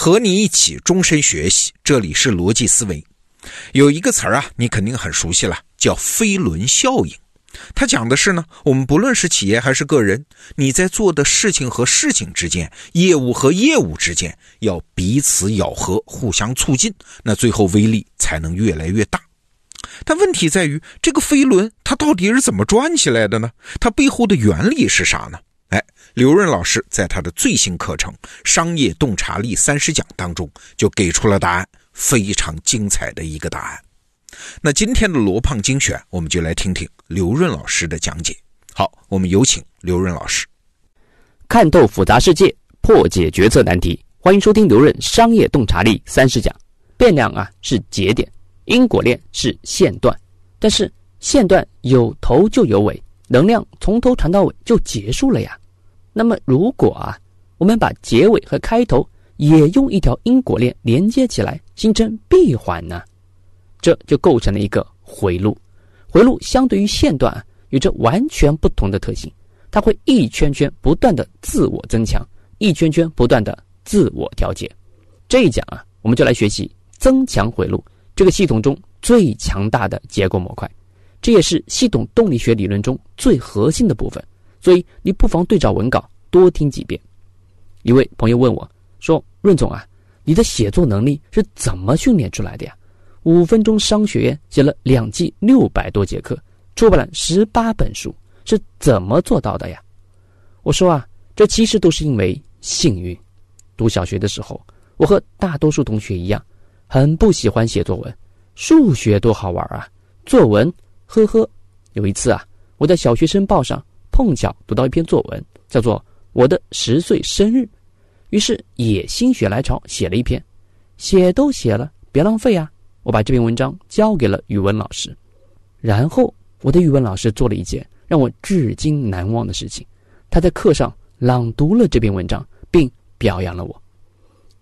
和你一起终身学习，这里是逻辑思维。有一个词儿啊，你肯定很熟悉了，叫飞轮效应。它讲的是呢，我们不论是企业还是个人，你在做的事情和事情之间，业务和业务之间，要彼此咬合，互相促进，那最后威力才能越来越大。但问题在于，这个飞轮它到底是怎么转起来的呢？它背后的原理是啥呢？哎，刘润老师在他的最新课程《商业洞察力三十讲》当中就给出了答案，非常精彩的一个答案。那今天的罗胖精选，我们就来听听刘润老师的讲解。好，我们有请刘润老师。看透复杂世界，破解决策难题，欢迎收听刘润《商业洞察力三十讲》。变量啊是节点，因果链是线段，但是线段有头就有尾。能量从头传到尾就结束了呀。那么，如果啊，我们把结尾和开头也用一条因果链连接起来，形成闭环呢？这就构成了一个回路。回路相对于线段啊，有着完全不同的特性。它会一圈圈不断的自我增强，一圈圈不断的自我调节。这一讲啊，我们就来学习增强回路这个系统中最强大的结构模块。这也是系统动力学理论中最核心的部分，所以你不妨对照文稿多听几遍。一位朋友问我说：“润总啊，你的写作能力是怎么训练出来的呀？五分钟商学院写了两季六百多节课，出版了十八本书，是怎么做到的呀？”我说啊，这其实都是因为幸运。读小学的时候，我和大多数同学一样，很不喜欢写作文。数学多好玩啊，作文。呵呵，有一次啊，我在小学生报上碰巧读到一篇作文，叫做《我的十岁生日》，于是也心血来潮写了一篇。写都写了，别浪费啊！我把这篇文章交给了语文老师，然后我的语文老师做了一件让我至今难忘的事情，他在课上朗读了这篇文章，并表扬了我。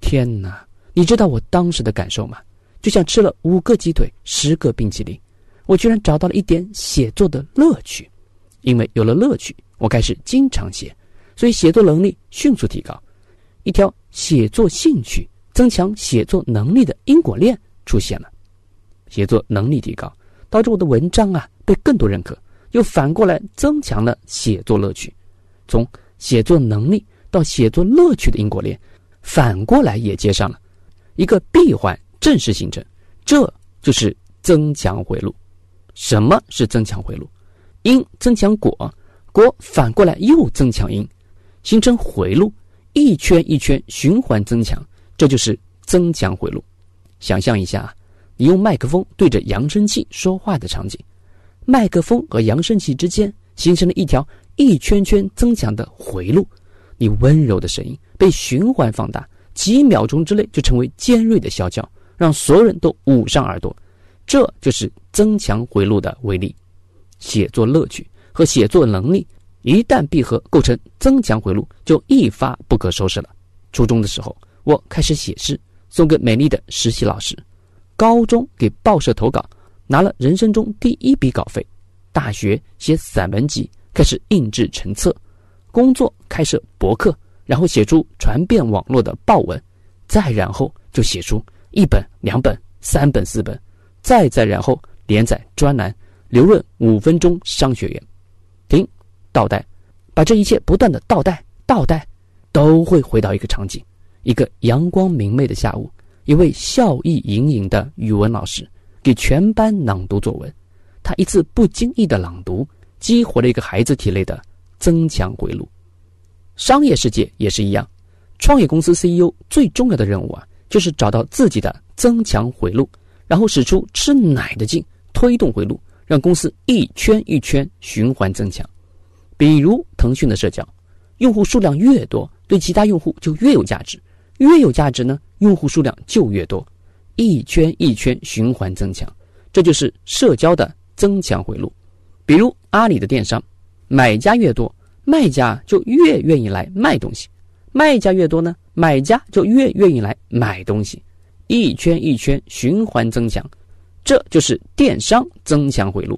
天哪，你知道我当时的感受吗？就像吃了五个鸡腿、十个冰淇淋。我居然找到了一点写作的乐趣，因为有了乐趣，我开始经常写，所以写作能力迅速提高。一条写作兴趣增强写作能力的因果链出现了。写作能力提高，导致我的文章啊被更多认可，又反过来增强了写作乐趣。从写作能力到写作乐趣的因果链，反过来也接上了，一个闭环正式形成。这就是增强回路。什么是增强回路？因增强果，果反过来又增强因，形成回路，一圈一圈循环增强，这就是增强回路。想象一下，你用麦克风对着扬声器说话的场景，麦克风和扬声器之间形成了一条一圈圈增强的回路，你温柔的声音被循环放大，几秒钟之内就成为尖锐的啸叫，让所有人都捂上耳朵。这就是增强回路的威力，写作乐趣和写作能力一旦闭合，构成增强回路，就一发不可收拾了。初中的时候，我开始写诗，送给美丽的实习老师；高中给报社投稿，拿了人生中第一笔稿费；大学写散文集，开始印制成册；工作开设博客，然后写出传遍网络的报文；再然后就写出一本、两本、三本、四本。再再然后连载专栏，刘润五分钟商学院，停，倒带，把这一切不断的倒带倒带，都会回到一个场景：一个阳光明媚的下午，一位笑意盈盈的语文老师给全班朗读作文。他一次不经意的朗读，激活了一个孩子体内的增强回路。商业世界也是一样，创业公司 CEO 最重要的任务啊，就是找到自己的增强回路。然后使出吃奶的劲，推动回路，让公司一圈一圈循环增强。比如腾讯的社交，用户数量越多，对其他用户就越有价值，越有价值呢，用户数量就越多，一圈一圈循环增强，这就是社交的增强回路。比如阿里的电商，买家越多，卖家就越愿意来卖东西，卖家越多呢，买家就越愿意来买东西。一圈一圈循环增强，这就是电商增强回路。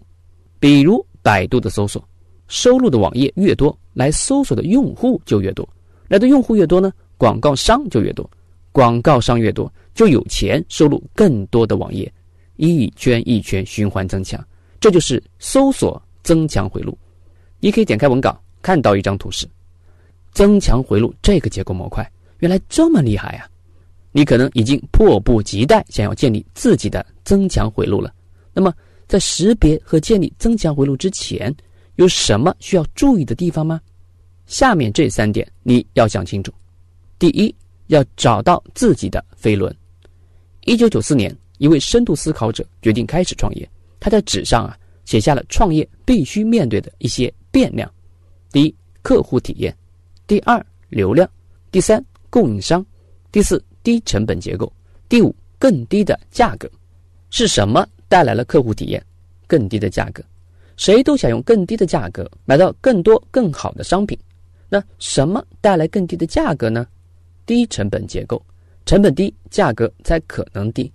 比如百度的搜索，收录的网页越多，来搜索的用户就越多，来的用户越多呢，广告商就越多，广告商越多，就有钱收录更多的网页，一圈一圈循环增强，这就是搜索增强回路。你可以点开文稿，看到一张图示，增强回路这个结构模块原来这么厉害呀！你可能已经迫不及待想要建立自己的增强回路了。那么，在识别和建立增强回路之前，有什么需要注意的地方吗？下面这三点你要想清楚。第一，要找到自己的飞轮。一九九四年，一位深度思考者决定开始创业。他在纸上啊写下了创业必须面对的一些变量：第一，客户体验；第二，流量；第三，供应商；第四。低成本结构，第五，更低的价格，是什么带来了客户体验？更低的价格，谁都想用更低的价格买到更多更好的商品。那什么带来更低的价格呢？低成本结构，成本低，价格才可能低。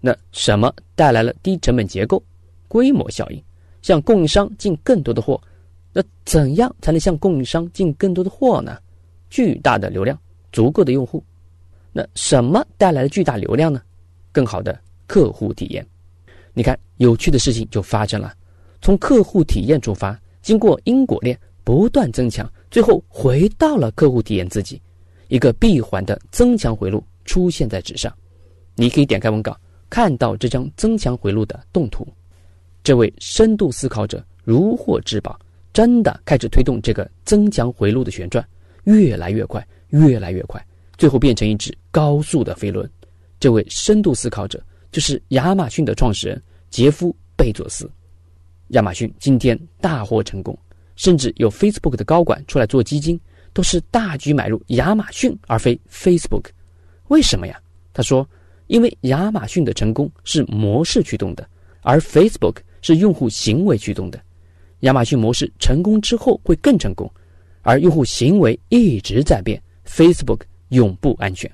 那什么带来了低成本结构？规模效应，向供应商进更多的货。那怎样才能向供应商进更多的货呢？巨大的流量，足够的用户。那什么带来了巨大流量呢？更好的客户体验。你看，有趣的事情就发生了。从客户体验出发，经过因果链不断增强，最后回到了客户体验自己。一个闭环的增强回路出现在纸上。你可以点开文稿，看到这张增强回路的动图。这位深度思考者如获至宝，真的开始推动这个增强回路的旋转，越来越快，越来越快。最后变成一只高速的飞轮。这位深度思考者就是亚马逊的创始人杰夫·贝佐斯。亚马逊今天大获成功，甚至有 Facebook 的高管出来做基金，都是大举买入亚马逊而非 Facebook。为什么呀？他说：“因为亚马逊的成功是模式驱动的，而 Facebook 是用户行为驱动的。亚马逊模式成功之后会更成功，而用户行为一直在变。Facebook。”永不安全。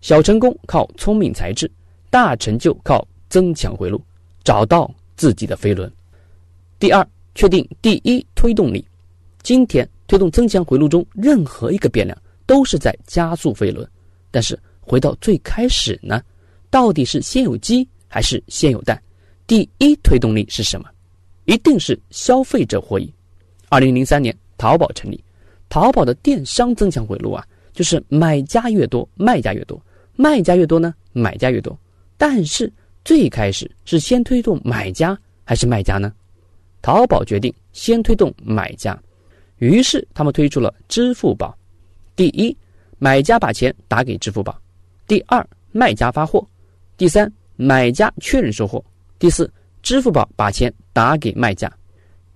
小成功靠聪明才智，大成就靠增强回路，找到自己的飞轮。第二，确定第一推动力。今天推动增强回路中任何一个变量都是在加速飞轮。但是回到最开始呢？到底是先有鸡还是先有蛋？第一推动力是什么？一定是消费者获益。二零零三年，淘宝成立，淘宝的电商增强回路啊。就是买家越多，卖家越多；卖家越多呢，买家越多。但是最开始是先推动买家还是卖家呢？淘宝决定先推动买家，于是他们推出了支付宝。第一，买家把钱打给支付宝；第二，卖家发货；第三，买家确认收货；第四，支付宝把钱打给卖家。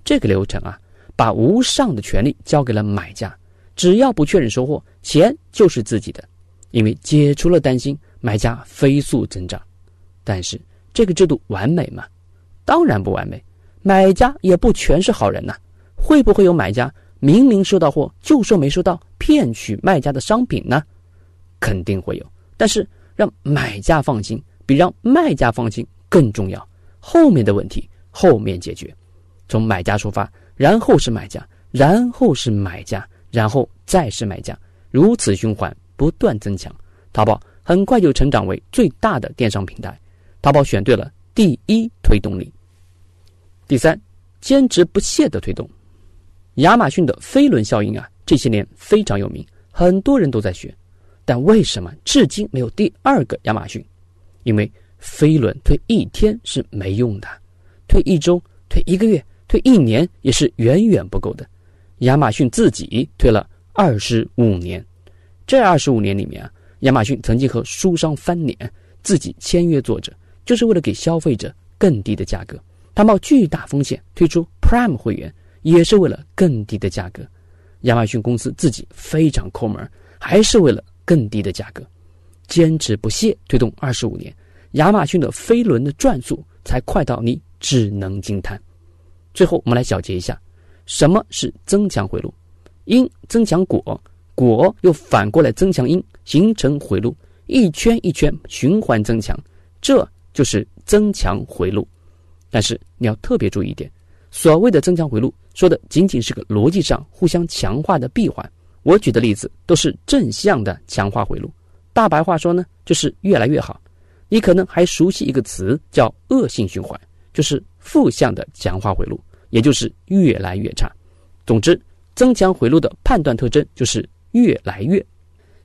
这个流程啊，把无上的权利交给了买家。只要不确认收货，钱就是自己的，因为解除了担心，买家飞速增长。但是这个制度完美吗？当然不完美，买家也不全是好人呐。会不会有买家明明收到货就说没收到，骗取卖家的商品呢？肯定会有。但是让买家放心，比让卖家放心更重要。后面的问题后面解决，从买家出发，然后是买家，然后是买家。然后再是买家，如此循环不断增强，淘宝很快就成长为最大的电商平台。淘宝选对了第一推动力。第三，坚持不懈的推动。亚马逊的飞轮效应啊，这些年非常有名，很多人都在学，但为什么至今没有第二个亚马逊？因为飞轮推一天是没用的，推一周、推一个月、推一年也是远远不够的。亚马逊自己推了二十五年，这二十五年里面啊，亚马逊曾经和书商翻脸，自己签约作者，就是为了给消费者更低的价格。他冒巨大风险推出 Prime 会员，也是为了更低的价格。亚马逊公司自己非常抠门，还是为了更低的价格，坚持不懈推动二十五年，亚马逊的飞轮的转速才快到你只能惊叹。最后，我们来小结一下。什么是增强回路？因增强果，果又反过来增强因，形成回路，一圈一圈循环增强，这就是增强回路。但是你要特别注意一点，所谓的增强回路，说的仅仅是个逻辑上互相强化的闭环。我举的例子都是正向的强化回路，大白话说呢，就是越来越好。你可能还熟悉一个词叫恶性循环，就是负向的强化回路，也就是越来越差。总之，增强回路的判断特征就是越来越。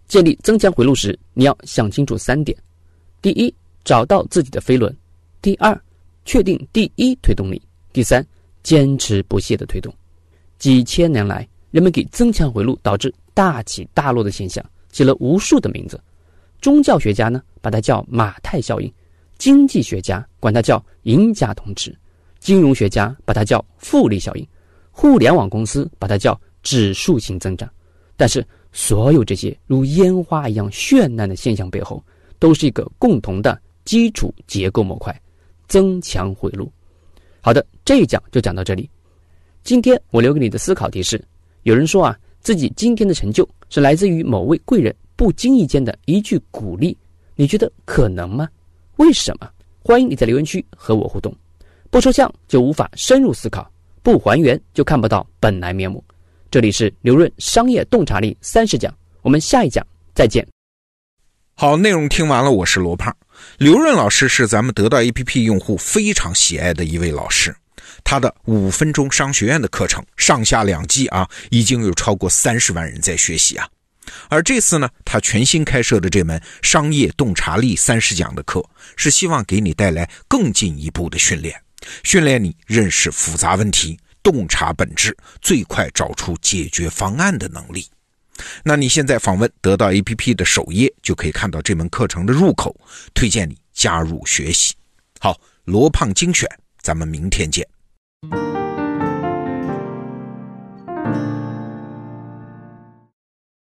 建立增强回路时，你要想清楚三点：第一，找到自己的飞轮；第二，确定第一推动力；第三，坚持不懈的推动。几千年来，人们给增强回路导致大起大落的现象起了无数的名字。宗教学家呢，把它叫马太效应；经济学家管它叫赢家通吃；金融学家把它叫复利效应；互联网公司把它叫指数型增长。但是，所有这些如烟花一样绚烂的现象背后，都是一个共同的基础结构模块——增强回路。好的，这一讲就讲到这里。今天我留给你的思考提示：有人说啊，自己今天的成就是来自于某位贵人。不经意间的一句鼓励，你觉得可能吗？为什么？欢迎你在留言区和我互动。不抽象就无法深入思考，不还原就看不到本来面目。这里是刘润商业洞察力三十讲，我们下一讲再见。好，内容听完了，我是罗胖。刘润老师是咱们得到 APP 用户非常喜爱的一位老师，他的五分钟商学院的课程上下两季啊，已经有超过三十万人在学习啊。而这次呢，他全新开设的这门商业洞察力三十讲的课，是希望给你带来更进一步的训练，训练你认识复杂问题、洞察本质、最快找出解决方案的能力。那你现在访问得到 APP 的首页，就可以看到这门课程的入口，推荐你加入学习。好，罗胖精选，咱们明天见。